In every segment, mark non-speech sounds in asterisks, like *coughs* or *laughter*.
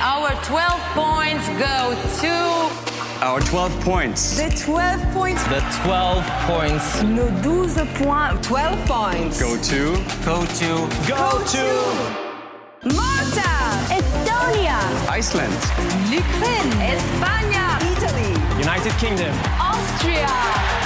our 12 points go to. Our 12 points The 12 points. The 12 points Nos 12 points. 12 points. go to go to Go to Malta. Estonia. Iceland. L'Ukraine. España. Italy. United Kingdom. Austria.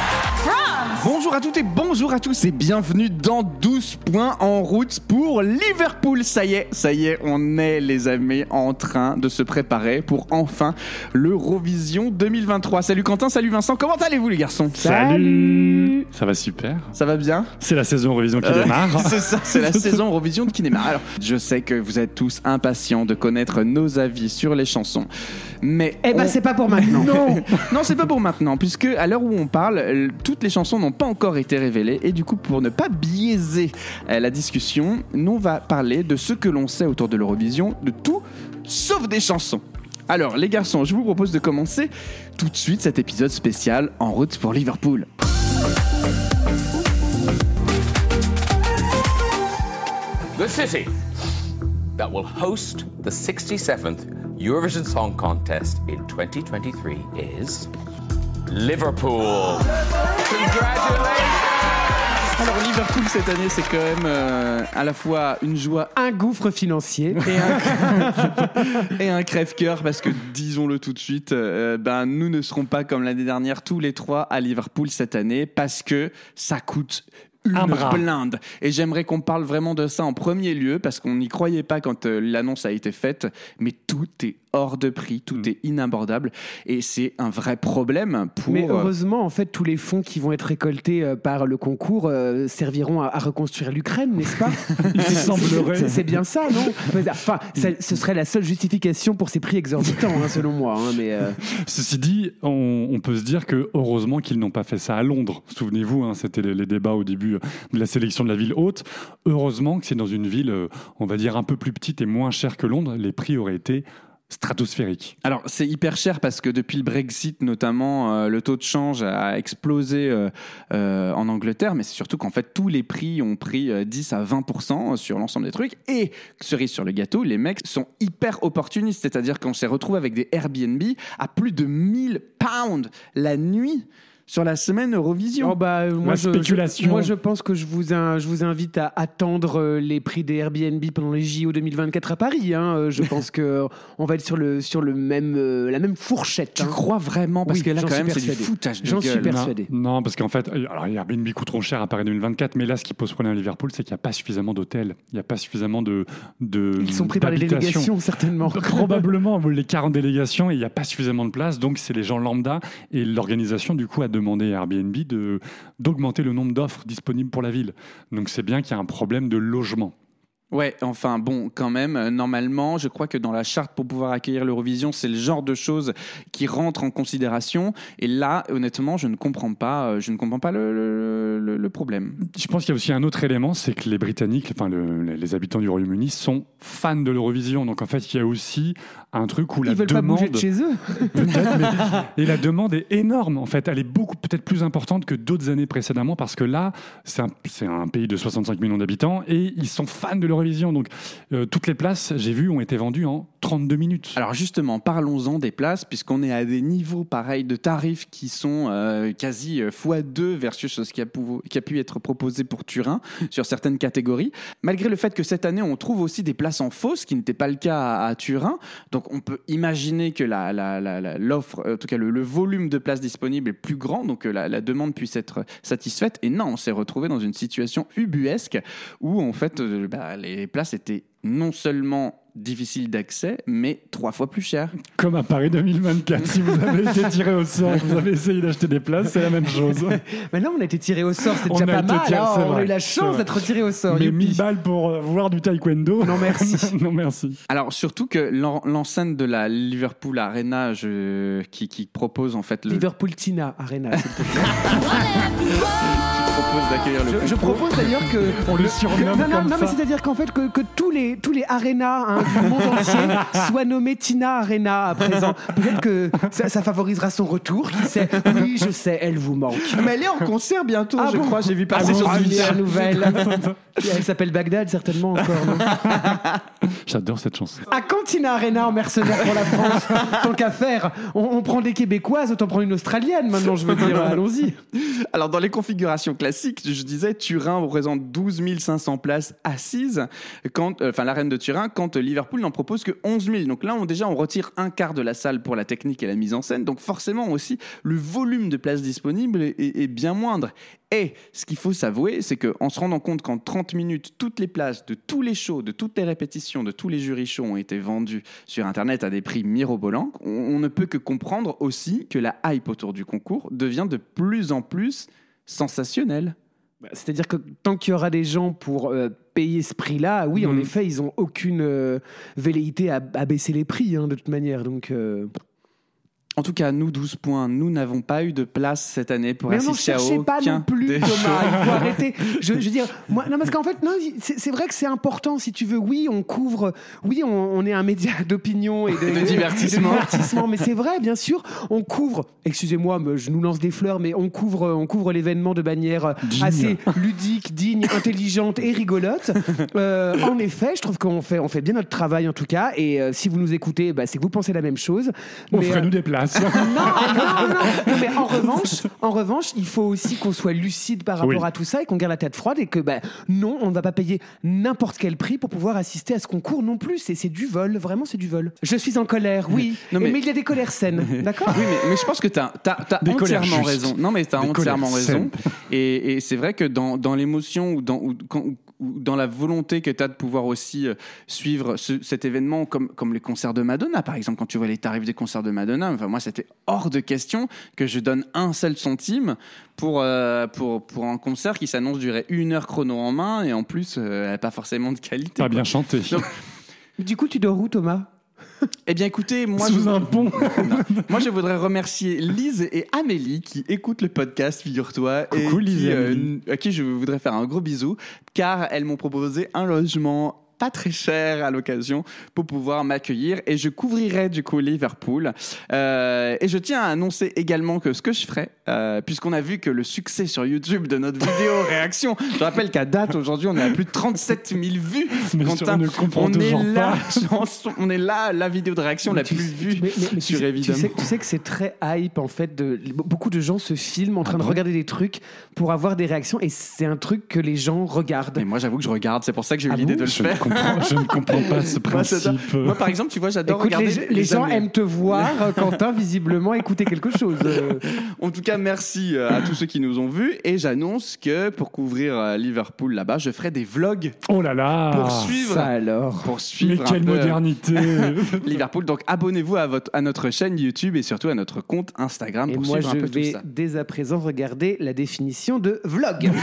Bonjour à toutes et bonjour à tous et bienvenue dans 12 points en route pour Liverpool. Ça y est, ça y est, on est les amis en train de se préparer pour enfin l'Eurovision 2023. Salut Quentin, salut Vincent, comment allez-vous les garçons? Salut Ça va super. Ça va bien? C'est la saison Eurovision qui Euh, démarre. *laughs* C'est ça, c'est la *laughs* saison Eurovision qui démarre. Alors, je sais que vous êtes tous impatients de connaître nos avis sur les chansons, mais Eh ben, on- c'est pas pour maintenant. *laughs* Non, non, c'est pas pour maintenant, puisque à l'heure où on parle, toutes les chansons n'ont pas encore été révélées, et du coup, pour ne pas biaiser euh, la discussion, nous on va parler de ce que l'on sait autour de l'Eurovision, de tout, sauf des chansons. Alors, les garçons, je vous propose de commencer tout de suite cet épisode spécial en route pour Liverpool. The city that will host the 67th Eurovision Song Contest in 2023 is Liverpool. Congratulations! Alors, Liverpool cette année, c'est quand même euh, à la fois une joie Un gouffre financier. et un, *laughs* et un crève-cœur parce que disons-le tout de suite, euh, ben nous ne serons pas comme l'année dernière tous les trois à Liverpool cette année parce que ça coûte une Un bras. blinde. Et j'aimerais qu'on parle vraiment de ça en premier lieu parce qu'on n'y croyait pas quand euh, l'annonce a été faite, mais tout est hors de prix, tout est inabordable et c'est un vrai problème pour. Mais euh, heureusement, en fait, tous les fonds qui vont être récoltés euh, par le concours euh, serviront à, à reconstruire l'Ukraine, n'est-ce pas? *laughs* Il C'est- semblerait. c'est- C'est bien ça, non? Enfin, ça- ce serait la seule justification pour ces prix exorbitants, hein, selon moi. hein, mais euh, Ceci dit, on, on peut se dire que heureusement qu'ils n'ont pas fait ça à Londres. Souvenez-vous, hein, c'était les, les débats au début de la sélection de la ville haute. Heureusement que c'est dans une ville, euh, on va dire, un peu plus petite et moins chère que Londres. Les prix auraient été stratosphériques. Alors c'est hyper cher parce que depuis le Brexit notamment euh, le taux de change a explosé euh, en Angleterre mais c'est surtout qu'en fait tous les prix ont pris euh, 10 à 20% sur l'ensemble des trucs et cerise sur le gâteau les mecs sont hyper opportunistes c'est-à-dire qu'on s'est retrouvé avec des Airbnb à plus de 1000 pounds la nuit sur la semaine Eurovision. oh, bah, euh, moi, La je, spéculation. je- moi, je pense que je vous, in- je vous invite à attendre euh, les prix des Airbnb pendant les JO 2024 à Paris. hein. Euh, Je pense que *laughs* on va être sur le sur le même la même fourchette. tu hein. crois vraiment? Parce Oui, que là j'en quand suis même c'est du persuadé. foutage de J'en suis gueule. persuadé. Non, non, parce qu'en fait, alors les Airbnb coûteront cher à Paris 2024, mais là, ce qui pose problème à Liverpool, c'est qu'il n'y a pas suffisamment d'hôtels, il n'y a pas suffisamment de, de Ils sont pris par les délégations certainement. Probablement les 40 délégations et il n'y a pas suffisamment de place, donc c'est les gens lambda et l'organisation du coup a demandé à Airbnb d'augmenter le nombre d'offres disponibles pour la ville. Donc c'est bien qu'il y a un problème de logement. Ouais, enfin bon, quand même, euh, normalement, je crois que dans la charte pour pouvoir accueillir l'Eurovision, c'est le genre de choses qui rentrent en considération. Et là, honnêtement, je ne comprends pas, euh, je ne comprends pas le, le- le- le problème. Je pense qu'il y a aussi un autre élément, c'est que les Britanniques, enfin le- les- les habitants du Royaume-Uni sont fans de l'Eurovision. Donc en fait, il y a aussi un truc où la Ils veulent pas bouger de chez eux. *laughs* Peut-être, mais- et la demande est énorme. En fait, elle est beaucoup peut-être plus importante que d'autres années précédemment parce que là, c'est un, c'est un pays de 65 millions d'habitants et ils sont fans de l'Eurovision. Donc, euh, toutes les places, j'ai vu, ont été vendues en 32 minutes. Alors justement, parlons-en des places, puisqu'on est à des niveaux pareils de tarifs qui sont euh, quasi euh, x2 versus ce qui a, pu être proposé pour Turin *laughs* sur certaines catégories. Malgré le fait que cette année, on trouve aussi des places en fausse, ce qui n'était pas le cas à, Turin. Donc on peut imaginer que l'offre, en tout cas le, volume de places disponibles est plus grand, donc que la, demande puisse être satisfaite. Et non, on s'est retrouvé dans une situation ubuesque où en fait bah, les places étaient non seulement difficiles d'accès, mais trois fois plus chères. Comme à Paris 2024, si vous avez été tiré au sort, que vous avez essayé d'acheter des places, c'est la même chose. *laughs* Maintenant, on a été tiré au sort, c'est déjà pas mal. tiré- hein. on a eu la chance d'être tiré au sort. Mais youpi. 1000 balles pour euh, voir du taekwondo Non, merci. *laughs* non, merci. Alors surtout que l'en- l'enceinte de la Liverpool Arena je- qui, qui propose en fait le, Liverpool Tina Arena, *laughs* propose d'accueillir le Je, je propose d'ailleurs que. *laughs* On le que- surnomme non, non, comme non, mais c'est-à-dire qu'en fait, que, que tous les, tous les arénas hein, du monde entier *laughs* soient nommés Tina Arena à présent. Peut-être que ça, ça favorisera son retour. Qui sait Oui, je sais, elle vous manque. Mais elle est en concert bientôt, Ah je bon crois. J'ai vu passer Ah sur bon, Twitter. dernière nouvelle. *laughs* Elle s'appelle Bagdad, certainement encore. non J'adore cette chanson. à Cantina Arena en mercenaire pour la France? Tant qu'à faire, on, on prend des Québécoises, autant prendre une Australienne maintenant, je veux dire. Allons-y. Alors, dans les configurations classiques, je disais, Turin représente 12 500 places assises, quand, euh, enfin, l'arène de Turin, quand Liverpool n'en propose que 11 000. Donc là, déjà, on retire un quart de la salle pour la technique et la mise en scène. Donc, forcément, aussi, le volume de places disponibles est, bien moindre. Et ce qu'il faut s'avouer, c'est qu'en se rendant compte qu'en 30 minutes, toutes les places de tous les shows, de toutes les répétitions, de tous les jurys shows ont été vendues sur Internet à des prix mirobolants, on ne peut que comprendre aussi que la hype autour du concours devient de plus en plus sensationnelle. Bah, C'est-à-dire que tant qu'il y aura des gens pour euh, payer ce prix-là, oui, en Mhm. effet, ils ont aucune euh, velléité à, à baisser les prix, hein, de toute manière. Donc, euh, En tout cas, nous, 12 points, nous n'avons pas eu de place cette année pour Mais non, assister à cherchez aucun pas non plus, des Thomas. shows. Il faut *laughs* arrêter. Je, je veux dire, moi, non, parce qu'en fait, non, c'est c'est vrai que c'est important. Si tu veux, oui, on couvre, oui, on, on est un média *laughs* d'opinion et de, de divertissement. de divertissement. mais c'est vrai, bien sûr, on couvre. Excusez-moi, je nous lance des fleurs, mais on couvre, on couvre l'événement de manière Digne. assez ludique, digne, intelligente et rigolote. Euh, en effet, je trouve qu'on fait, on fait bien notre travail en tout cas. Et euh, si vous nous écoutez, bah, c'est que vous pensez la même chose. Mais, euh, Offrez-nous des places. Non, non, non, non, mais en revanche, en revanche, il faut aussi qu'on soit lucide par rapport Oui. à tout ça et qu'on garde la tête froide et que ben non, on ne va pas payer n'importe quel prix pour pouvoir assister à ce concours non plus. C'est c'est du vol, vraiment c'est du vol. Je suis en colère, oui, Non, mais... mais- il y a des colères saines, *laughs* d'accord Oui, mais, mais je pense que tu as, entièrement raison. Non, mais tu as Des entièrement raison. Et, et c'est vrai que dans, dans l'émotion ou dans, ou quand- dans la volonté que tu as de pouvoir aussi euh, suivre ce- cet événement, comme, comme les concerts de Madonna, par exemple, quand tu vois les tarifs des concerts de Madonna, enfin, moi, c'était hors de question que je donne un seul centime pour, euh, pour, pour un concert qui s'annonce durer une heure chrono en main et en plus, euh, pas forcément de qualité. Pas quoi. bien chanté. Donc, Du coup, tu dors où, Thomas? Eh bien, écoutez, moi, Sous je... un pont. *laughs* Moi, je voudrais remercier Lise et Amélie qui écoutent le podcast, figure-toi. et Lise qui, et euh, à qui je voudrais faire un gros bisou, car elles m'ont proposé un logement pas très cher à l'occasion pour pouvoir m'accueillir et je couvrirai du coup Liverpool Euh, et je tiens à annoncer également que ce que je ferai euh, puisqu'on a vu que le succès sur YouTube de notre vidéo *laughs* réaction je rappelle qu'à date aujourd'hui on est à plus de 37 000 vues Mais Quentin, je ne comprends on est là chanson- *laughs* on est là la vidéo de réaction la plus vue mais- mais- mais tu sur sais- évidemment Tu sais, tu sais que c'est très hype en fait. De, beaucoup de gens se filment en train de bon regarder des trucs pour avoir des réactions et c'est un truc que les gens regardent. Et moi, j'avoue que je regarde, c'est pour ça que j'ai eu Ah l'idée bon de le faire. Comprends, je ne comprends pas ce principe. Moi, par exemple, tu vois, j'adore regarder les, les gens amis. aiment te voir, *laughs* Quentin, visiblement écouter quelque chose. En tout cas, merci euh, à tous ceux qui nous ont vus. Et j'annonce que pour couvrir euh, Liverpool là-bas, je ferai des vlogs Oh là là pour suivre, ça alors. pour Mais suivre un quelle peu, euh, modernité *laughs* Liverpool. Donc, abonnez-vous à, votre, à notre chaîne YouTube et surtout à notre compte Instagram Et pour moi, suivre je un peu tout vais ça. dès à présent regarder la définition de vlog. *laughs*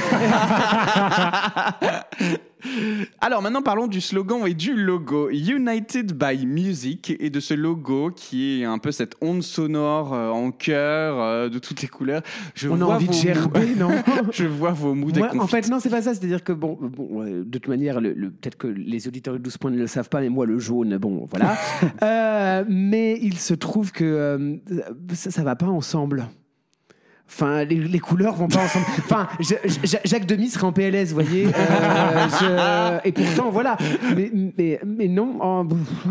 Alors maintenant parlons du slogan et du logo United by Music et de ce logo qui est un peu cette onde sonore euh, en cœur euh, de toutes les couleurs. Je On a envie de vos gerber, non *laughs* Je vois vos moods Moi, en fait, non, c'est pas ça. C'est-à-dire que, bon, bon euh, de toute manière, le, le- peut-être que les auditeurs de 12 points ne le savent pas, mais moi, le jaune, bon, voilà. *laughs* Euh, mais il se trouve que ça, ça va pas ensemble. Enfin, les, les couleurs vont pas ensemble. Enfin, je- je- Jacques Demy serait en PLS, vous voyez. Euh, je- et pourtant, voilà. Mais, mais, mais non, oh,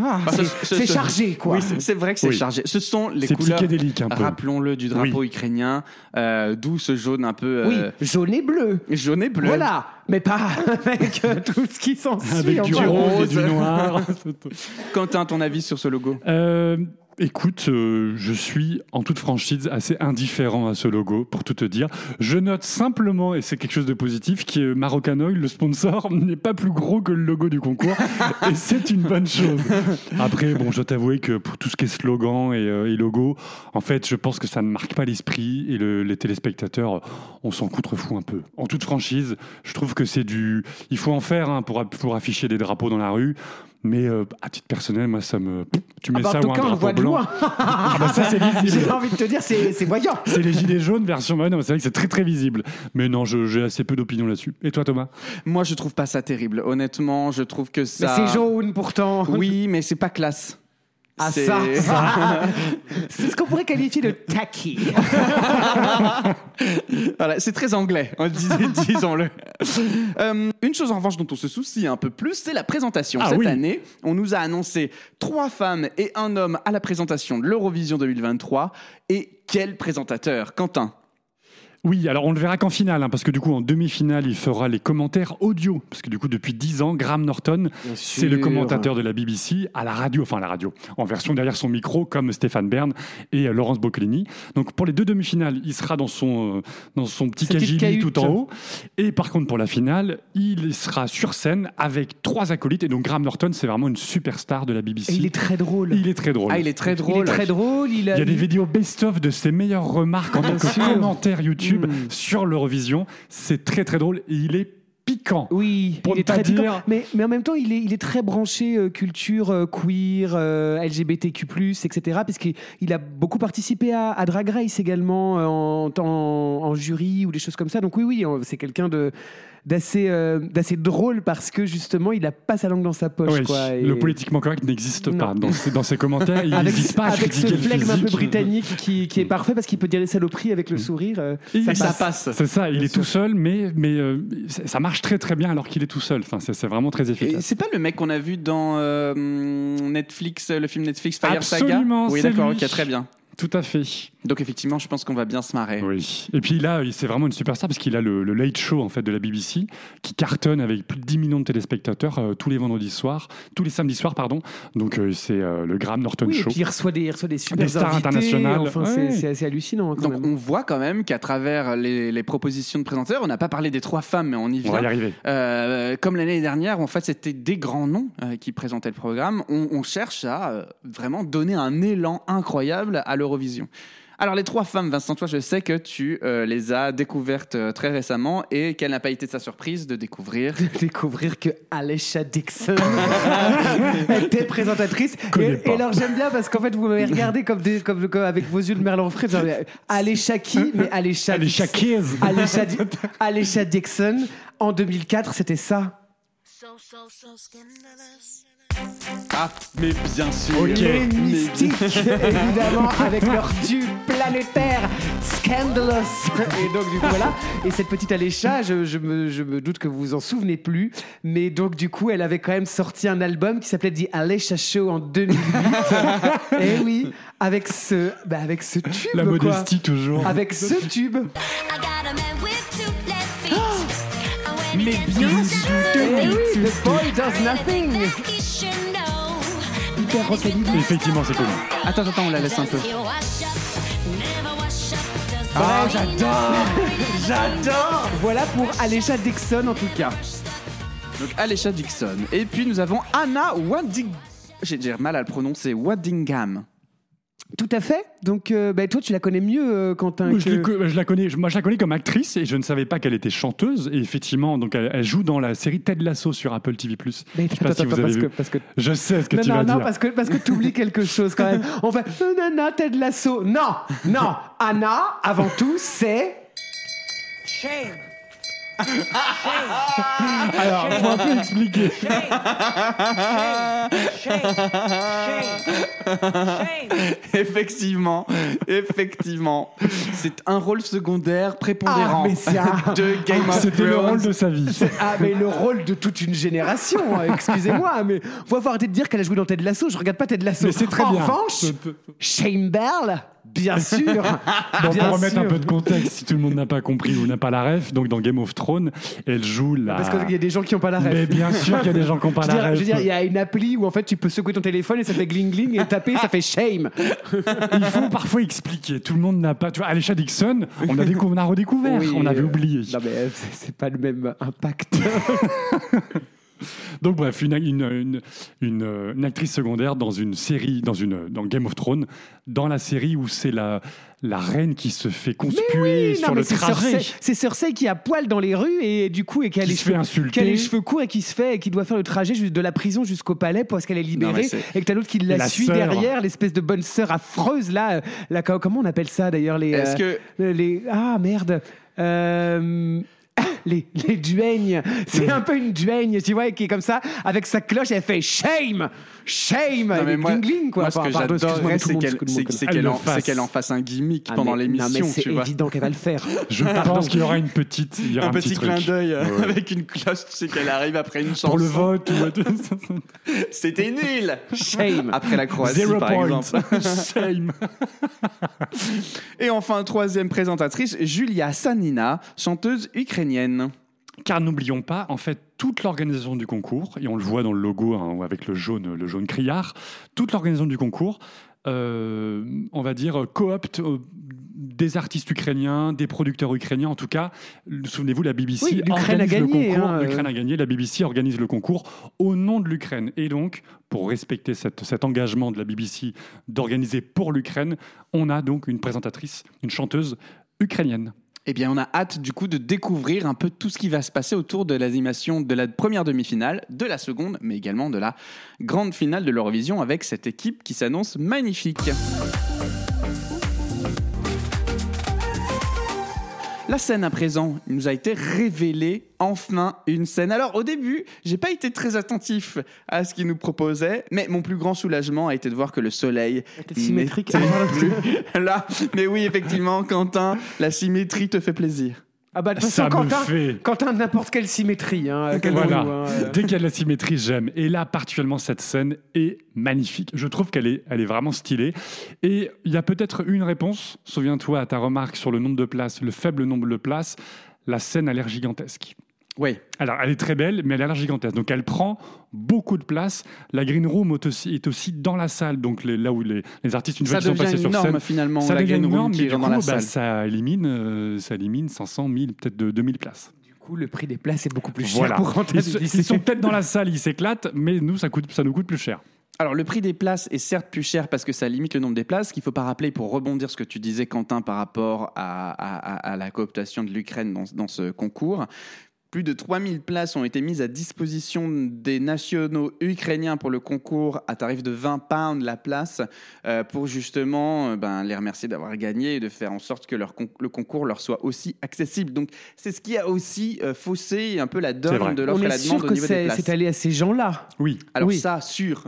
ah, Bah, c'est ce- ce- c'est ce- chargé, quoi. Oui, c'est- vrai que c'est Oui. chargé. Ce sont les C'est couleurs, psychédélique un peu. rappelons-le, du drapeau ukrainien, euh, d'où ce jaune un peu Oui, euh, jaune et bleu. jaune et bleu. Voilà, mais pas avec *laughs* tout ce qui s'ensuit. Avec du rose et rose. du noir. *laughs* Quentin, ton avis sur ce logo? Euh, écoute, euh, je suis en toute franchise assez indifférent à ce logo, pour tout te dire. Je note simplement, et c'est quelque chose de positif, que Marocan Oil, le sponsor, *laughs* n'est pas plus gros que le logo du concours, *laughs* et c'est une bonne chose. Après, bon, je dois t'avouer que pour tout ce qui est slogan et, euh, et logo, en fait, je pense que ça ne marque pas l'esprit, et le- les téléspectateurs, on s'en contrefout un peu. En toute franchise, je trouve que c'est du... Il faut en faire hein, pour, pour afficher des drapeaux dans la rue, mais euh, à titre personnel, moi, ça me... Tu mets Ah bah, ça en tout ou un cas, on le voit de blanc. loin. *laughs* Ah bah ça c'est *laughs* visible. J'ai envie de te dire, c'est c'est voyant. C'est les gilets jaunes version. Ouais, non, c'est vrai que c'est très très visible. Mais non, je- j'ai assez peu d'opinion là-dessus. Et toi, Thomas? Moi, je trouve pas ça terrible. Honnêtement, je trouve que Mais ça. c'est jaune pourtant. Oui, mais c'est pas classe. Ah C'est- ça, *laughs* c'est ce qu'on pourrait qualifier de tacky. *laughs* Voilà, c'est très anglais, hein, dis- *laughs* disons-le. Euh, une chose en revanche dont on se soucie un peu plus, c'est la présentation. Ah Cette oui. année, on nous a annoncé trois femmes et un homme à la présentation de l'Eurovision 2023. Et quel présentateur? Quentin Oui, alors on le verra qu'en finale, hein, parce que du coup en demi-finale il fera les commentaires audio, parce que du coup depuis 10 ans, Graham Norton, c'est le commentateur de la BBC à la radio, enfin à la radio, en version derrière son micro comme Stéphane Bern et euh, Laurence Boccolini. Donc pour les deux demi-finales, il sera dans son, euh, dans son petit cagili tout en haut, et par contre pour la finale, il sera sur scène avec trois acolytes, et donc Graham Norton c'est vraiment une superstar de la BBC. Et il est très drôle. Il est très drôle. Ah, il est très Il drôle. est très drôle. Il, a, Il y a des vidéos best-of de ses meilleures remarques en tant que commentaire YouTube Mm. sur l'Eurovision. C'est très très drôle et il est piquant. Oui, Pour il ne est très piquant. dire- Mais, mais en même temps, il est, il est très branché euh, culture euh, queer, euh, LGBTQ+, etc. Parce qu'il il a beaucoup participé à, à Drag Race également euh, en, en, en jury ou des choses comme ça. Donc oui, oui, c'est quelqu'un de d'assez euh, d'assez drôle parce que justement, il a pas sa langue dans sa poche. Oui, quoi, et- Le politiquement correct n'existe pas dans ses, dans ses commentaires. Il avec, pas à avec ce flegme un peu britannique qui, qui est parfait parce qu'il peut dire les saloperies avec le sourire. euh, Et ça passe. passe. C'est ça, il est tout seul, mais, mais euh, ça marche très très bien alors qu'il est tout seul. Enfin, c'est c'est vraiment très Et efficace. c'est pas le mec qu'on a vu dans euh, Netflix, le film Netflix Fire Absolument, Saga Oui, c'est d'accord, lui. ok, très bien. Tout à fait. Donc effectivement, je pense qu'on va bien se marrer. Oui. Et puis là, c'est vraiment une superstar parce qu'il a le, le Late Show en fait de la BBC qui cartonne avec plus de 10 millions de téléspectateurs euh, tous les vendredis soirs, tous les samedis soirs, pardon. Donc euh, c'est euh, le Graham Norton Oui, et Show. puis il reçoit des, il reçoit des super Des stars invités. internationales. Enfin, Ouais. c'est- assez hallucinant. hein, quand Donc même. on voit quand même qu'à travers les, les propositions de présentateurs, on n'a pas parlé des trois femmes, mais on y On va y vient. arriver. Euh, comme l'année dernière, en fait, c'était des grands noms euh, qui présentaient le programme. On, on cherche à euh, vraiment donner un élan incroyable à l'Eurovision. Alors les trois femmes, Vincent, toi, je sais que tu euh, les as découvertes euh, très récemment et quelle n'a pas été sa surprise de découvrir? *laughs* découvrir que Alesha Dixon *laughs* était présentatrice. Connais Et, pas. et alors j'aime bien parce qu'en fait vous m'avez regardé comme, des, comme, comme avec vos yeux de Merlin Fred. genre, Alesha qui? Mais Alesha Alesha Dixon. Keys. Alesha, Di- Alesha Dixon. En 2004, c'était ça. So, so, so scandalous. Ah, mais bien sûr. Les Mais mystiques, évidemment, avec leur tube planétaire Scandalous. Et donc, du coup, voilà. Et cette petite Alécha, je, je me, je me doute que vous vous en souvenez plus. Mais donc, du coup, elle avait quand même sorti un album qui s'appelait The Alécha Show en 2008. *laughs* Et oui, avec ce, bah, avec ce tube. La quoi. modestie toujours. Avec ce tube. I got a man with two Mais bien sûr. oui, beat, The Boy Does Nothing. Hyper. Effectivement, c'est connu. Attends, attends, on la laisse un peu. Ah, he j'adore *laughs* J'adore Voilà pour Alécha Dixon, en tout cas. Donc Alesha Dixon. Et puis nous avons Anna Wadding... J'ai j'ai mal à le prononcer. Waddingham. Tout à fait. Donc, euh, bah, toi, tu la connais mieux, euh, Quentin. Je, que- je la connais, je- moi, je la connais comme actrice et je ne savais pas qu'elle était chanteuse. Et effectivement, donc elle, elle joue dans la série Ted Lasso sur Apple TV+. Mais je sais pas attends, si vous attends, avez parce, vu. que, parce que. Je sais ce que non, tu non, vas non, dire. parce que, parce que tu oublies quelque chose quand même. On fait euh, Nana, Ted Lasso. Non, non. Anna, avant tout, c'est. *laughs* Alors, faut un peu expliquer. effectivement, effectivement. C'est un rôle secondaire prépondérant Ah, mais c'est un- de Game of C'était le Thrones. rôle de sa vie. Ah, mais le rôle de toute une génération. hein, Excusez-moi, mais faut faut arrêter de dire qu'elle a joué dans Ted Lasso. Je regarde pas Ted Lasso. Mais c'est très en bien. revanche, Shane Bell, bien sûr. *laughs* Bon, Bien pour remettre un peu de contexte, si tout le monde n'a pas compris ou n'a pas la ref, donc dans Game of Thrones, elle joue la. Parce qu'il y a des gens qui n'ont pas la ref. Mais bien sûr qu'il y a des gens qui n'ont pas Je veux, la dire, ref. je veux dire, il y a une appli où en fait tu peux secouer ton téléphone et ça fait gling gling et taper, ça fait shame. Il faut parfois expliquer. Tout le monde n'a pas. Tu vois, Alicia Dixon, on a, décou- on a redécouvert, Oui, on avait euh, oublié. Non mais euh, c'est c'est pas le même impact. *laughs* *laughs* Donc bref, une, une, une, une, une actrice secondaire dans une série, dans, une, dans Game of Thrones, dans la série où c'est la, la reine qui se fait conspuer Oui, sur non, le c'est trajet. Cersei, c'est Cersei qui a poil dans les rues et du coup et qui a, Qui les se fait cheveux, insulter. qui a les cheveux courts et qui se fait et qui doit faire le trajet juste de la prison jusqu'au palais parce qu'elle est libérée et que t'as l'autre qui la, La suit sœur. derrière l'espèce de bonne sœur affreuse là, euh, la- comment on appelle ça d'ailleurs les Est-ce euh, que les ah merde euh, *coughs* les, les duègnes, c'est un peu une duègne, tu vois, qui est comme ça, avec sa cloche, elle fait shame, shame, Non, mais moi, gling gling, quoi. moi, ce Enfin, que j'adorerais, c'est qu'elle c'est- qu'elle le en, fasse. c'est qu'elle en fasse un gimmick Ah, pendant mais- l'émission, Non, mais c'est tu vois. évident qu'elle va le faire. *laughs* Je pense qu'il y aura une petite, il y aura Un, petit, clin d'œil euh, Ouais. avec une cloche, tu sais qu'elle arrive après une chanson. Pour le vote ou *laughs* C'était nul Shame. Après la Croatie, Zero par point. exemple. *laughs* Shame. Et enfin, troisième présentatrice, Julia Sanina, chanteuse ukrainienne. Car n'oublions pas, en fait, toute l'organisation du concours, et on le voit dans le logo hein, avec le jaune, le jaune criard, toute l'organisation du concours, euh, on va dire, coopte euh, des artistes ukrainiens, des producteurs ukrainiens, en tout cas. Souvenez-vous, la BBC Oui, l'Ukraine a organise gagné, le concours. hein, euh. L'Ukraine a gagné, la BBC organise le concours au nom de l'Ukraine. Et donc, pour respecter cette- cet engagement de la BBC d'organiser pour l'Ukraine, on a donc une présentatrice, une chanteuse ukrainienne. Eh bien, on a hâte du coup de découvrir un peu tout ce qui va se passer autour de l'animation de la première demi-finale, de la seconde, mais également de la grande finale de l'Eurovision avec cette équipe qui s'annonce magnifique. La scène à présent, il nous a été révélée enfin une scène. Alors au début, j'ai pas été très attentif à ce qu'il nous proposait, mais mon plus grand soulagement a été de voir que le soleil était symétrique. plus là. Mais oui, effectivement, Quentin, la symétrie te fait plaisir. Ah bah de toute Ça façon, me Quentin, fait. Quentin n'importe quelle symétrie. Hein, quel Voilà. goût, hein, euh. Dès qu'il y a de la symétrie, j'aime. Et là, particulièrement, cette scène est magnifique. Je trouve qu'elle est, elle est vraiment stylée. Et il y a peut-être une réponse. Souviens-toi à ta remarque sur le nombre de places, le faible nombre de places. La scène a l'air gigantesque. Oui. Alors, elle est très belle, mais elle a l'air gigantesque. Donc, elle prend beaucoup de place. La green room est aussi, est aussi dans la salle, donc les- là où les, les artistes, une fois qu'ils sont passés sur scène, finalement, ça la devient green une room qui mais est du dans coup, la bah, salle. ça élimine, euh, ça élimine 500, 1000, peut-être de 2000 places. Du coup, le prix des places est beaucoup plus cher Voilà. pour rentrer. Ils, se- ils sont peut-être dans la salle, ils s'éclatent, mais nous, ça, coûte, ça nous coûte plus cher. Alors, le prix des places est certes plus cher parce que ça limite le nombre des places. Ce qu'il faut pas rappeler pour rebondir ce que tu disais, Quentin, par rapport à, à- à- à la cooptation de l'Ukraine dans, dans ce concours. Plus de 3000 places ont été mises à disposition des nationaux ukrainiens pour le concours à tarif de 20 pounds la place euh, pour justement euh, ben, les remercier d'avoir gagné et de faire en sorte que leur con- le concours leur soit aussi accessible. Donc c'est ce qui a aussi euh, faussé un peu la donne de l'offre et est la demande sûr au que niveau des c'est places. c'est allé à ces gens-là. Oui. Alors Oui. ça, sûr.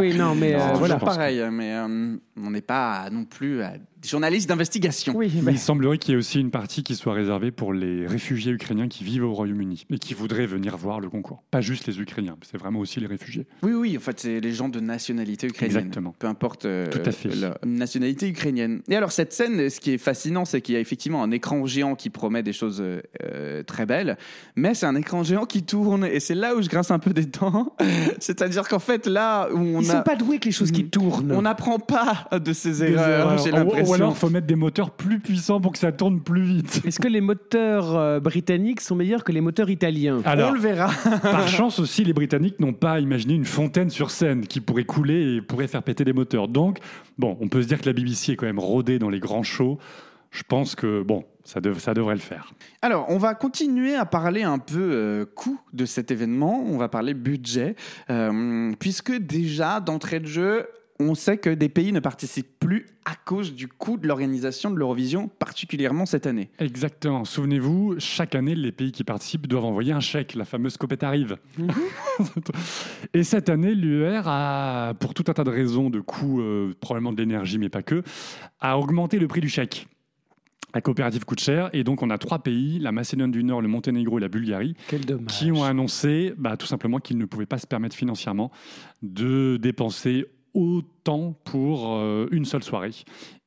oui, non, mais euh, C'est toujours voilà. pareil, mais euh, on n'est pas non plus des journalistes d'investigation. Oui, Mais bah, il semblerait qu'il y ait aussi une partie qui soit réservée pour les réfugiés ukrainiens qui vivent au Royaume-Uni et qui voudraient venir voir le concours. Pas juste les Ukrainiens, c'est vraiment aussi les réfugiés. Oui, oui, en fait, c'est les gens de nationalité ukrainienne. Exactement. Peu importe euh, Tout à fait. la nationalité ukrainienne. Et alors, cette scène, ce qui est fascinant, c'est qu'il y a effectivement un écran géant qui promet des choses euh, euh, très belles, mais c'est un écran géant qui tourne, et c'est là où je grince un peu des dents. *laughs* C'est-à-dire qu'en fait, là où on ils a. sont pas doués avec les choses qui tournent. On n'apprend pas de ces erreurs, erreurs. j'ai l'impression. Ou alors, il faut mettre des moteurs plus puissants pour que ça tourne plus vite. *laughs* Est-ce que les moteurs euh, britanniques sont meilleurs que les moteurs italiens? Alors, on le verra. *laughs* par chance aussi, les Britanniques n'ont pas imaginé une fontaine sur scène qui pourrait couler et pourrait faire péter des moteurs. Donc, bon, on peut se dire que la BBC est quand même rodée dans les grands shows. Je pense que, bon, ça, dev- ça devrait le faire. Alors, on va continuer à parler un peu euh, coût de cet événement. On va parler budget, euh, puisque déjà d'entrée de jeu, on sait que des pays ne participent plus à cause du coût de l'organisation de l'Eurovision, particulièrement cette année. Exactement. Souvenez-vous, chaque année, les pays qui participent doivent envoyer un chèque, la fameuse copette arrive. *laughs* Et cette année, l'UR a, pour tout un tas de raisons, de coûts, euh, probablement de l'énergie, mais pas que, a augmenté le prix du chèque. La coopérative coûte cher, et donc on a trois pays, la Macédoine du Nord, le Monténégro et la Bulgarie, qui ont annoncé bah, tout simplement qu'ils ne pouvaient pas se permettre financièrement de dépenser autant pour euh, une seule soirée.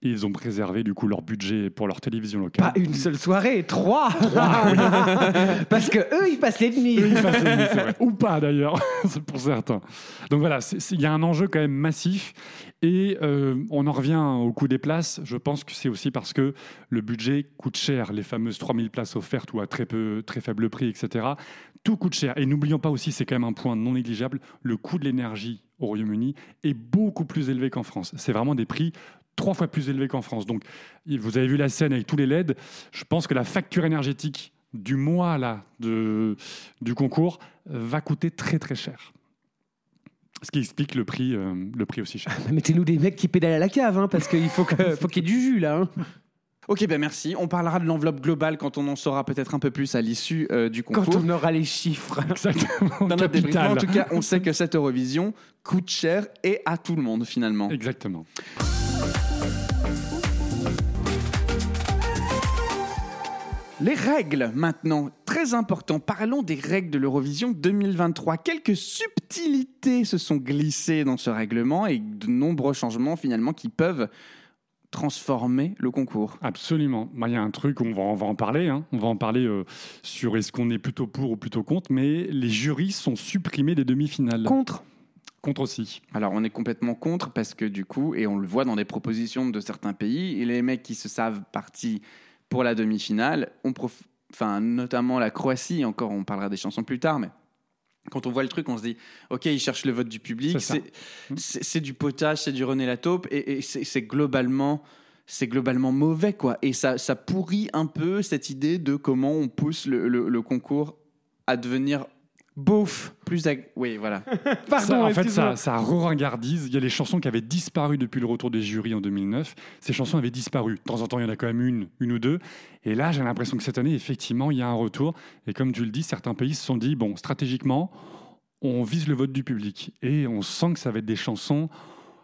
Et ils ont préservé du coup leur budget pour leur télévision locale. Pas une seule soirée, trois. *laughs* Parce que eux, ils passent les nuits. Eux, ils passent les nuits, c'est vrai. Ou pas d'ailleurs, *laughs* c'est pour certains. Donc voilà, il y a un enjeu quand même massif. Et euh, on en revient au coût des places. Je pense que c'est aussi parce que le budget coûte cher. Les fameuses 3000 places offertes ou à très, peu, très faible prix, etc. Tout coûte cher. Et n'oublions pas aussi, c'est quand même un point non négligeable, le coût de l'énergie au Royaume-Uni est beaucoup plus élevé qu'en France. C'est vraiment des prix trois fois plus élevés qu'en France. Donc, vous avez vu la scène avec tous les LED. Je pense que la facture énergétique du mois là, de, du concours va coûter très très cher. Ce qui explique le prix, euh, le prix aussi cher. *laughs* Mettez-nous des mecs qui pédalent à la cave, hein, parce qu'il faut qu'il y ait du jus là. hein. Ok, ben merci. On parlera de l'enveloppe globale quand on en saura peut-être un peu plus à l'issue euh, du concours. Quand on aura les chiffres. *laughs* Exactement. Dans notre. En tout cas, on sait que cette Eurovision coûte cher et à tout le monde finalement. Exactement. Les règles maintenant, très important. Parlons des règles de l'Eurovision 2023. Quelques subtilités se sont glissées dans ce règlement et de nombreux changements finalement qui peuvent transformer le concours. Absolument. Bah, Il y a un truc, on va, on va en parler. hein. On va en parler euh, sur est-ce qu'on est plutôt pour ou plutôt contre. Mais les jurys sont supprimés des demi-finales. Contre. Contre aussi. Alors on est complètement contre parce que du coup, et on le voit dans des propositions de certains pays, et les mecs qui se savent partis pour la demi-finale, on prof- enfin notamment la Croatie, encore on parlera des chansons plus tard, mais quand on voit le truc, on se dit, ok, ils cherchent le vote du public, C'est c'est du potage, c'est du René Lataupe, et, et c'est c'est globalement c'est globalement mauvais quoi. Et ça, ça pourrit un peu cette idée de comment on pousse le, le- le concours à devenir beauf plus ag- oui voilà *laughs* Pardon, Ça, en fait, ça, ça re-ringardise. Il y a les chansons qui avaient disparu depuis le retour des jurys en 2009. Ces chansons avaient disparu. De temps en temps, il y en a quand même une, une ou deux. Et là, j'ai l'impression que cette année, effectivement, il y a un retour. Et comme tu le dis, certains pays se sont dit, bon, stratégiquement, on vise le vote du public. Et on sent que ça va être des chansons,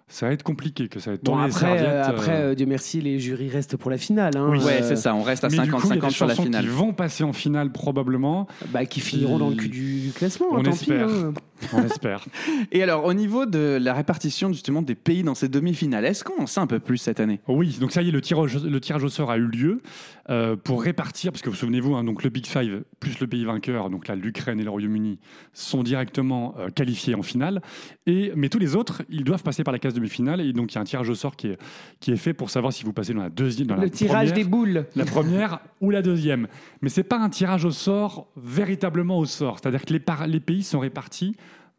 ça va être compliqué, que ça va être Bon, après, euh, serviettes, après euh, euh, Dieu merci, les jurys restent pour la finale. Hein, ouais euh, c'est ça on reste à mais du coup, il y a des 50-50 sur la finale qui vont passer en finale probablement. Bah, qui finiront dans le cul du, du classement. On tant espère. pis. hein. On espère. *laughs* et alors au niveau de la répartition justement des pays dans ces demi-finales est-ce qu'on en sait un peu plus cette année? Oui, donc ça y est, le tirage, le tirage au sort a eu lieu euh, pour répartir, parce que vous souvenez-vous, hein, donc le Big Five plus le pays vainqueur, donc là l'Ukraine et le Royaume-Uni, sont directement euh, qualifiés en finale. Et, mais tous les autres, ils doivent passer par la case demi-finale. Et donc il y a un tirage au sort qui est, qui est fait pour savoir si vous passez dans la deuxième, dans Le la tirage première, des boules. la première *laughs* ou la deuxième. Mais c'est pas un tirage au sort véritablement au sort. C'est-à-dire que les, par- les pays sont répartis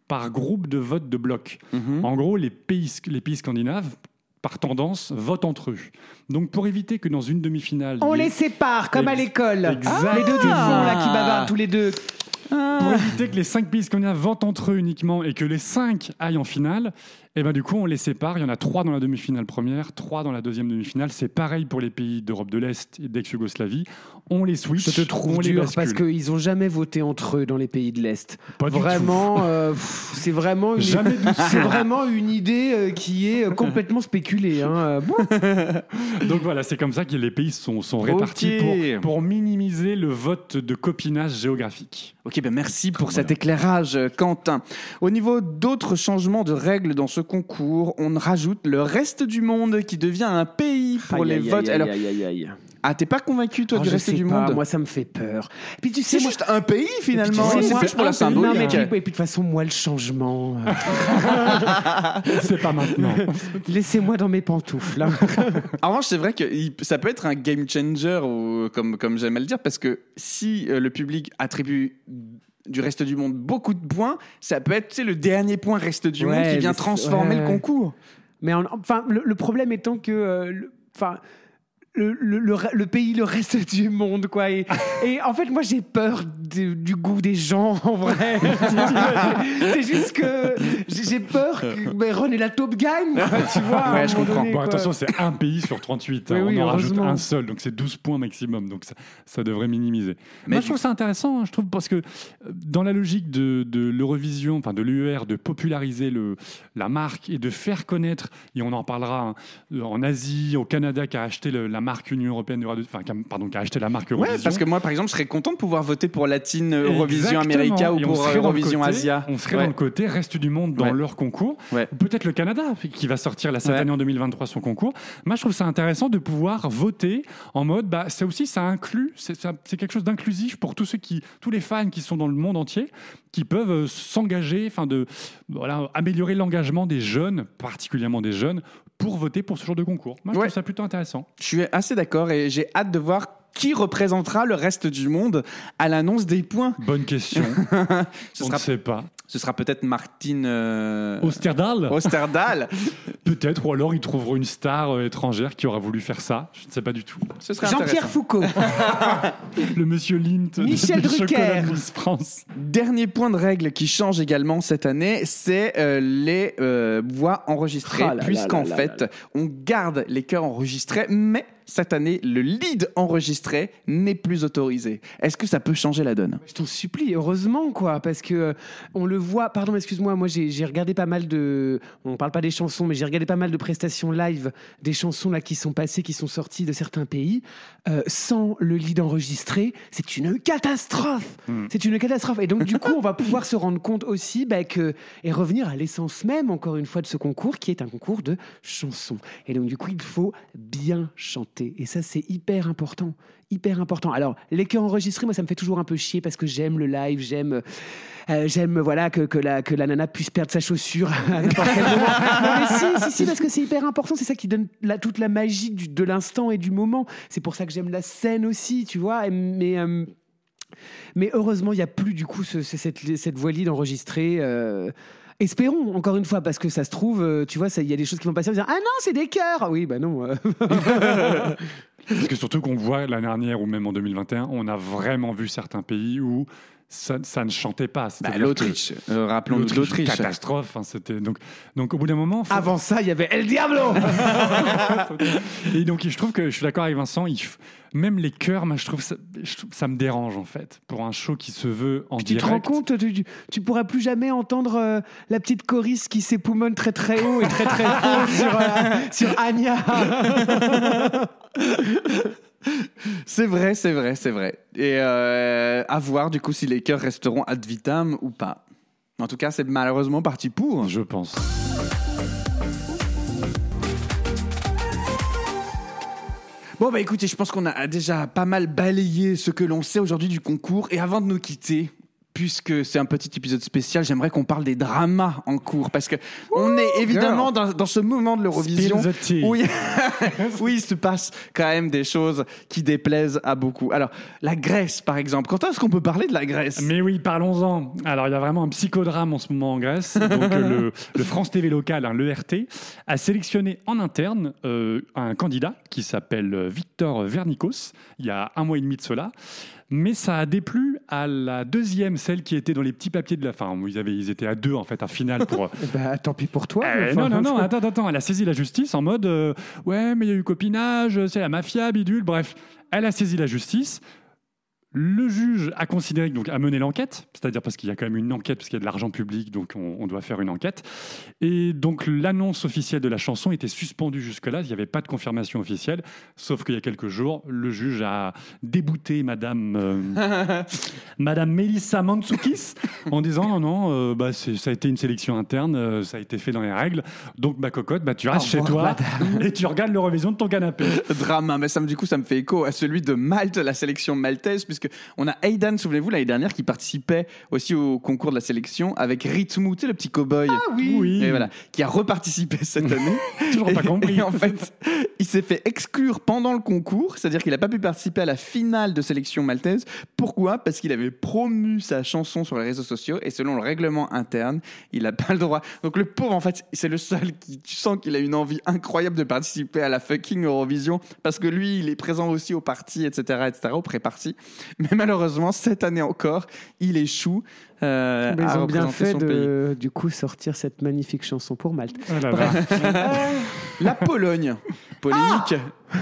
par groupe de vote de bloc. Mhm. En gros, les pays, les pays scandinaves, par tendance, votent entre eux. Donc, pour éviter que dans une demi-finale. On ait- les sépare, comme à l'école. Exactement. Les deux du fond, là, qui bavardent tous les deux. Pour éviter que les cinq pays scandinaves votent entre eux uniquement et que les cinq aillent en finale, et ben du coup, on les sépare. Il y en a trois dans la demi-finale première, trois dans la deuxième demi-finale. C'est pareil pour les pays d'Europe de l'Est et d'ex-Yougoslavie. On les switch. Je te trouve dur parce qu'ils ont jamais voté entre eux dans les pays de l'Est. Pas du Vraiment, euh, c'est vraiment une, c'est vraiment une idée euh, qui est euh, complètement spéculée. hein. Euh, bon, *laughs* Donc voilà, c'est comme ça que les pays sont, sont répartis pour, pour minimiser le vote de copinage géographique. Ok, ben merci pour cet éclairage, Quentin. Au niveau d'autres changements de règles dans ce concours, on rajoute le reste du monde qui devient un pays pour Aïe, les aïe, votes. aïe, Alors, aïe, aïe, aïe. ah, t'es pas convaincu toi Oh, du reste du pas, monde Moi, ça me fait peur. Puis tu sais, C'est juste un pays finalement. tu sais, C'est plus pour la Non, symbolique. mais puis, et puis de toute façon, moi, le changement. euh, *laughs* C'est pas maintenant. Laissez-moi dans mes pantoufles. hein. En revanche, c'est vrai que ça peut être un game changer, comme, comme j'aime à le dire, parce que si euh, le public attribue du reste du monde beaucoup de points, ça peut être le dernier point reste du Ouais, monde qui vient transformer ouais, le concours. Mais en- enfin, le, le problème étant que, euh, le-. Le, le- pays, le reste *laughs* du monde, quoi. Et, et en fait, moi, j'ai peur de- du goût des gens, en vrai. *laughs* C'est juste que j'ai j'ai peur que Ron et la taupe gagne, quoi, tu vois. Ouais, je comprends. donné, Bon, attention, c'est un pays sur 38. hein. Oui, on en rajoute un seul, donc c'est 12 points maximum. Donc ça, ça devrait minimiser. Mais Moi, je trouve ça intéressant, hein, je trouve, parce que euh, dans la logique de, de l'Eurovision, enfin de l'UER, de populariser le, la marque et de faire connaître, et on en parlera hein, en Asie, au Canada, qui a acheté le- la la marque Union européenne de radio, enfin, qui a- pardon, qui a acheté la marque Ouais, Eurovision. parce que moi, par exemple, je serais content de pouvoir voter pour Latine Eurovision Exactement. America ou pour le Eurovision côté- Asia. On serait Ouais. dans le côté reste du monde dans Ouais. leur concours. Ouais. Ou Peut-être le Canada qui va sortir là, cette Ouais. année en 2023 son concours. Moi, je trouve ça intéressant de pouvoir voter en mode, bah, ça aussi, ça inclut, c'est quelque chose d'inclusif pour tous ceux qui, tous les fans qui sont dans le monde entier, qui peuvent euh, s'engager, enfin de, voilà, améliorer l'engagement des jeunes, particulièrement des jeunes, pour voter pour ce genre de concours. Moi, je Ouais. trouve ça plutôt intéressant. Je suis assez d'accord et j'ai hâte de voir qui représentera le reste du monde à l'annonce des points. Bonne question. *laughs* Ce on sera, ne sait pas. ce sera peut-être Martine euh, Osterdal Osterdal. *laughs* Peut-être, ou alors ils trouveront une star euh, étrangère qui aura voulu faire ça. Je ne sais pas du tout. Ce serait Jean-Pierre. Foucault. *laughs* Le monsieur Lint Michel Drucker. de Miss France. Dernier point de règle qui change également cette année, c'est euh, les euh, voix enregistrées, Ah puisqu'en là là fait, là on garde les chœurs enregistrés, mais cette année, le lead enregistré n'est plus autorisé. Est-ce que ça peut changer la donne? Je t'en supplie, heureusement, quoi, parce que euh, on le voit. Pardon, excuse-moi, moi j'ai j'ai regardé pas mal de. On parle pas des chansons, mais j'ai regardé pas mal de prestations live des chansons là qui sont passées, qui sont sorties de certains pays, euh, sans le lead enregistré. C'est une catastrophe. C'est une catastrophe. Et donc du coup, on va pouvoir se rendre compte aussi bah, que et revenir à l'essence même, encore une fois, de ce concours, qui est un concours de chansons. Et donc du coup, il faut bien chanter. Et ça, c'est hyper important hyper important. Alors, les chœurs enregistrés, moi, ça me fait toujours un peu chier parce que j'aime le live, j'aime, euh, j'aime voilà que, que la que la nana puisse perdre sa chaussure si, si, parce que c'est hyper important. C'est ça qui donne la, toute la magie de l'instant et du moment. C'est pour ça que j'aime la scène aussi, tu vois. Mais euh, mais heureusement, il n'y a plus du coup ce- ce- cette, cette voix lead enregistrée. euh, Espérons, encore une fois, parce que ça se trouve, euh, tu vois, il y a des choses qui vont passer en disant Ah non, c'est des chœurs Ah Oui, bah non. euh. *laughs* Parce que surtout qu'on voit l'année dernière ou même en 2021, on a vraiment vu certains pays où ça, ça ne chantait pas. Bah, L'Autriche. Euh, de l'Autriche, catastrophe. hein, c'était donc donc au bout d'un moment. faut- Avant ça, il y avait El Diablo *laughs* Et donc je trouve que je suis d'accord avec Vincent. il f- même les chœurs, moi je trouve ça, je ça me dérange en fait pour un show qui se veut en Puis tu direct. te rends compte, tu, tu, tu pourras plus jamais entendre euh, la petite choriste qui s'époumonne très très haut et très très fort sur, euh, sur Anya. *laughs* *laughs* C'est vrai, c'est vrai, c'est vrai. Et euh, à voir du coup si les chœurs resteront ad vitam ou pas. En tout cas, c'est malheureusement parti pour. Je pense. Bon bah écoutez, je pense qu'on a déjà pas mal balayé ce que l'on sait aujourd'hui du concours. Et avant de nous quitter, puisque c'est un petit épisode spécial, j'aimerais qu'on parle des dramas en cours. Parce que on est évidemment dans, dans ce moment de l'Eurovision où, il- où il se passe quand même des choses qui déplaisent à beaucoup. Alors, la Grèce par exemple. Quand est-ce qu'on peut parler de la Grèce? Mais oui, parlons-en. Alors, il y a vraiment un psychodrame en ce moment en Grèce. *laughs* Donc, euh, le, le France TV local, hein, l'ERT, a sélectionné en interne euh, un candidat qui s'appelle euh, Victor Vernikos, il y a un mois et demi de cela. Mais ça a déplu à la deuxième, celle qui était dans les petits papiers de la fin. Ils, avaient, ils étaient à deux, en fait, à finale pour. bah *laughs* tant pis pour toi. euh, enfin. non, non, non, attends, attends, attends. Elle a saisi la justice en mode euh, Ouais, mais il y a eu copinage, c'est la mafia, bidule. Bref, elle a saisi la justice. Le juge a considéré, donc a mené l'enquête, c'est-à-dire parce qu'il y a quand même une enquête, parce qu'il y a de l'argent public, donc on, on doit faire une enquête. Et donc l'annonce officielle de la chanson était suspendue jusque-là, il n'y avait pas de confirmation officielle, sauf qu'il y a quelques jours, le juge a débouté Madame, euh, *laughs* Madame Melissa Mantzoukas en disant non, non, euh, bah, ça a été une sélection interne, euh, ça a été fait dans les règles, donc ma cocotte, bah, tu restes chez toi *laughs* et tu regardes l'Eurovision de ton canapé. drama. Mais ça, me- du coup, ça me fait écho à celui de Malte, la sélection maltaise, puisque on a Aidan, souvenez-vous, l'année dernière, qui participait aussi au concours de la sélection avec Ritmu, tu sais, le petit cow-boy. oui. Et voilà, qui a reparticipé cette année. *laughs* Toujours pas compris. Et en fait, il s'est fait exclure pendant le concours, c'est-à-dire qu'il n'a pas pu participer à la finale de sélection maltaise. Pourquoi? Parce qu'il avait promu sa chanson sur les réseaux sociaux et selon le règlement interne, il n'a pas le droit. Donc le pauvre, en fait, c'est le seul qui, tu sens qu'il a une envie incroyable de participer à la fucking Eurovision parce que lui, il est présent aussi au parti, etc., etc., au pré-parti. *laughs* Mais malheureusement, cette année encore, il échoue. euh, Mais à ils ont bien fait de, du coup, sortir cette magnifique chanson pour Malte. Oh là là. pays. *laughs* La Pologne, polémique.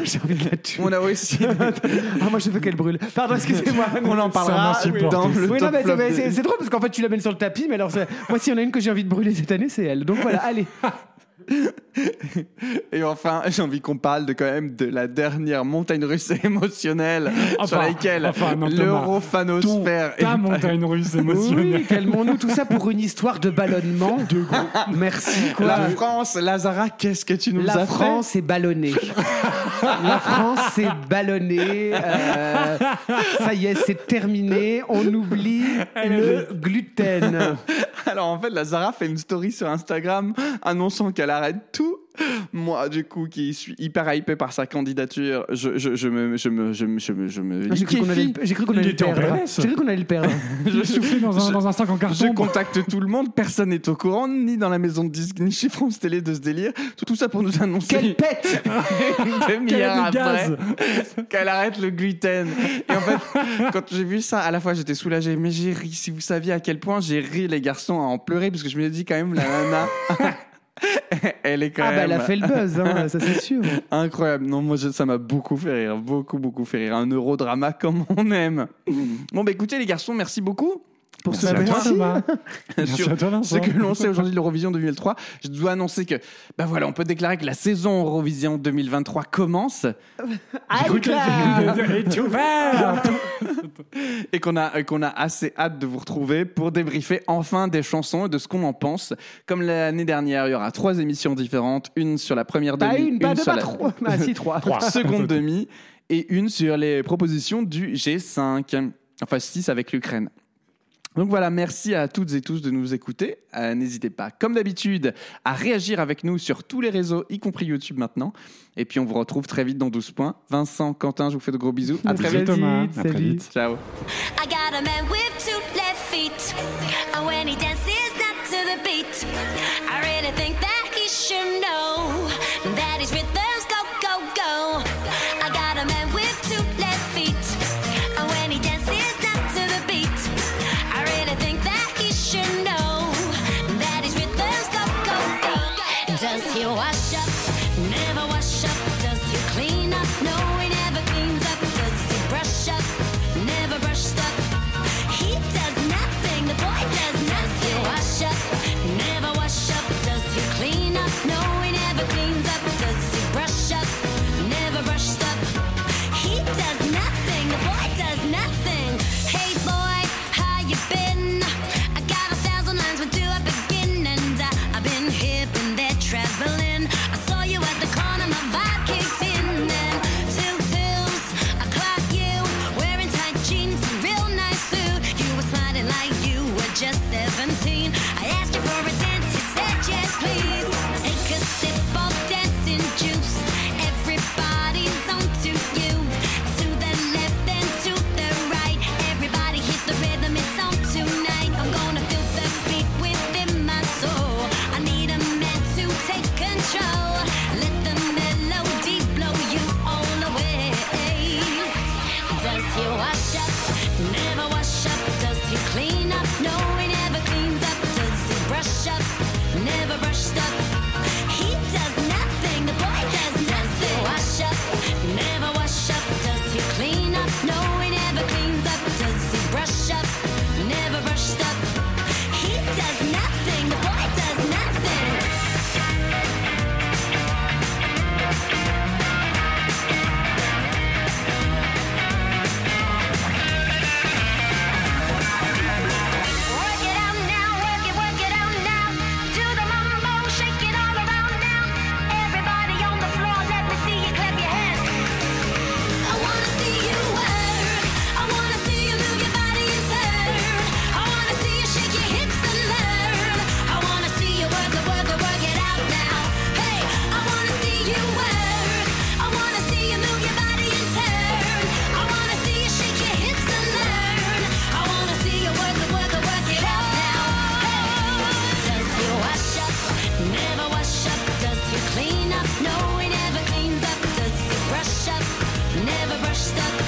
J'ai envie de la tuer. On a aussi *laughs* Ah, moi, je veux qu'elle brûle. Pardon, excusez-moi. On en parlera dans aussi. le Oui, non, top mais flop c'est- de- c'est c'est drôle parce qu'en fait, tu l'amènes sur le tapis, mais alors, moi, s'il y en a une que j'ai envie de brûler cette année, c'est elle. Donc voilà, allez. *laughs* Et enfin, j'ai envie qu'on parle de quand même de la dernière montagne russe *laughs* émotionnelle sur laquelle enfin, l'europhanosphère Ton- Ta montagne russe émotionnelle. Oui, *laughs* calmons-nous tout ça pour une histoire de ballonnement. De gros. Merci. Quoi. La France, Lazara, qu'est-ce que tu nous La as France est ballonnée. La France est ballonnée. Euh, ça y est, c'est terminé. On oublie le gluten. Alors en fait, Lazara fait une story sur Instagram annonçant qu'elle arrête tout. *laughs* Moi, du coup, qui suis hyper hypé par sa candidature, je, je, je me, je me, je me, je me, je me Ah, J'ai cru qu'on allait, le- j'ai cru qu'on Il allait le était en perdre. J'ai cru qu'on allait le perdre. *laughs* Je soufflé dans un, je- dans un sac en Je carton. contacte tout le monde, personne n'est au courant, ni dans la maison de disques, ni chez France Télé de ce délire. Tout, tout ça pour nous annoncer Quelle pète *laughs* demi-heure après gaz qu'elle arrête le gluten. Et en fait, quand j'ai vu ça, à la fois j'étais soulagé, mais j'ai ri. Si vous saviez à quel point j'ai ri les garçons à en pleurer, parce que je me suis dit quand même, la nana, *laughs* elle est quand Ah bah même elle a fait le buzz, hein, ça c'est *laughs* sûr. incroyable. Non, moi je- ça m'a beaucoup fait rire, beaucoup, beaucoup fait rire. Un eurodrama comme on aime. Bon, bah écoutez les garçons, merci beaucoup. Pour Merci ce sur ce que l'on sait aujourd'hui de l'Eurovision 2003. Je dois annoncer que, bah voilà, on peut déclarer que la saison Eurovision 2023 commence. *laughs* *laughs* Et qu'on a, qu'on a assez hâte de vous retrouver pour débriefer enfin des chansons et de ce qu'on en pense. Comme l'année dernière, il y aura trois émissions différentes, une sur la première Pas demi, une, sur la trois. Si, trois. *laughs* seconde demi et une sur les propositions du G5, enfin 6 avec l'Ukraine. Donc voilà, merci à toutes et tous de nous écouter. Euh, N'hésitez pas, comme d'habitude, à réagir avec nous sur tous les réseaux, y compris YouTube maintenant. Et puis on vous retrouve très vite dans 12 points. Vincent, Quentin, je vous fais de gros bisous. À très vite. Thomas. À très vite. Ciao. stuck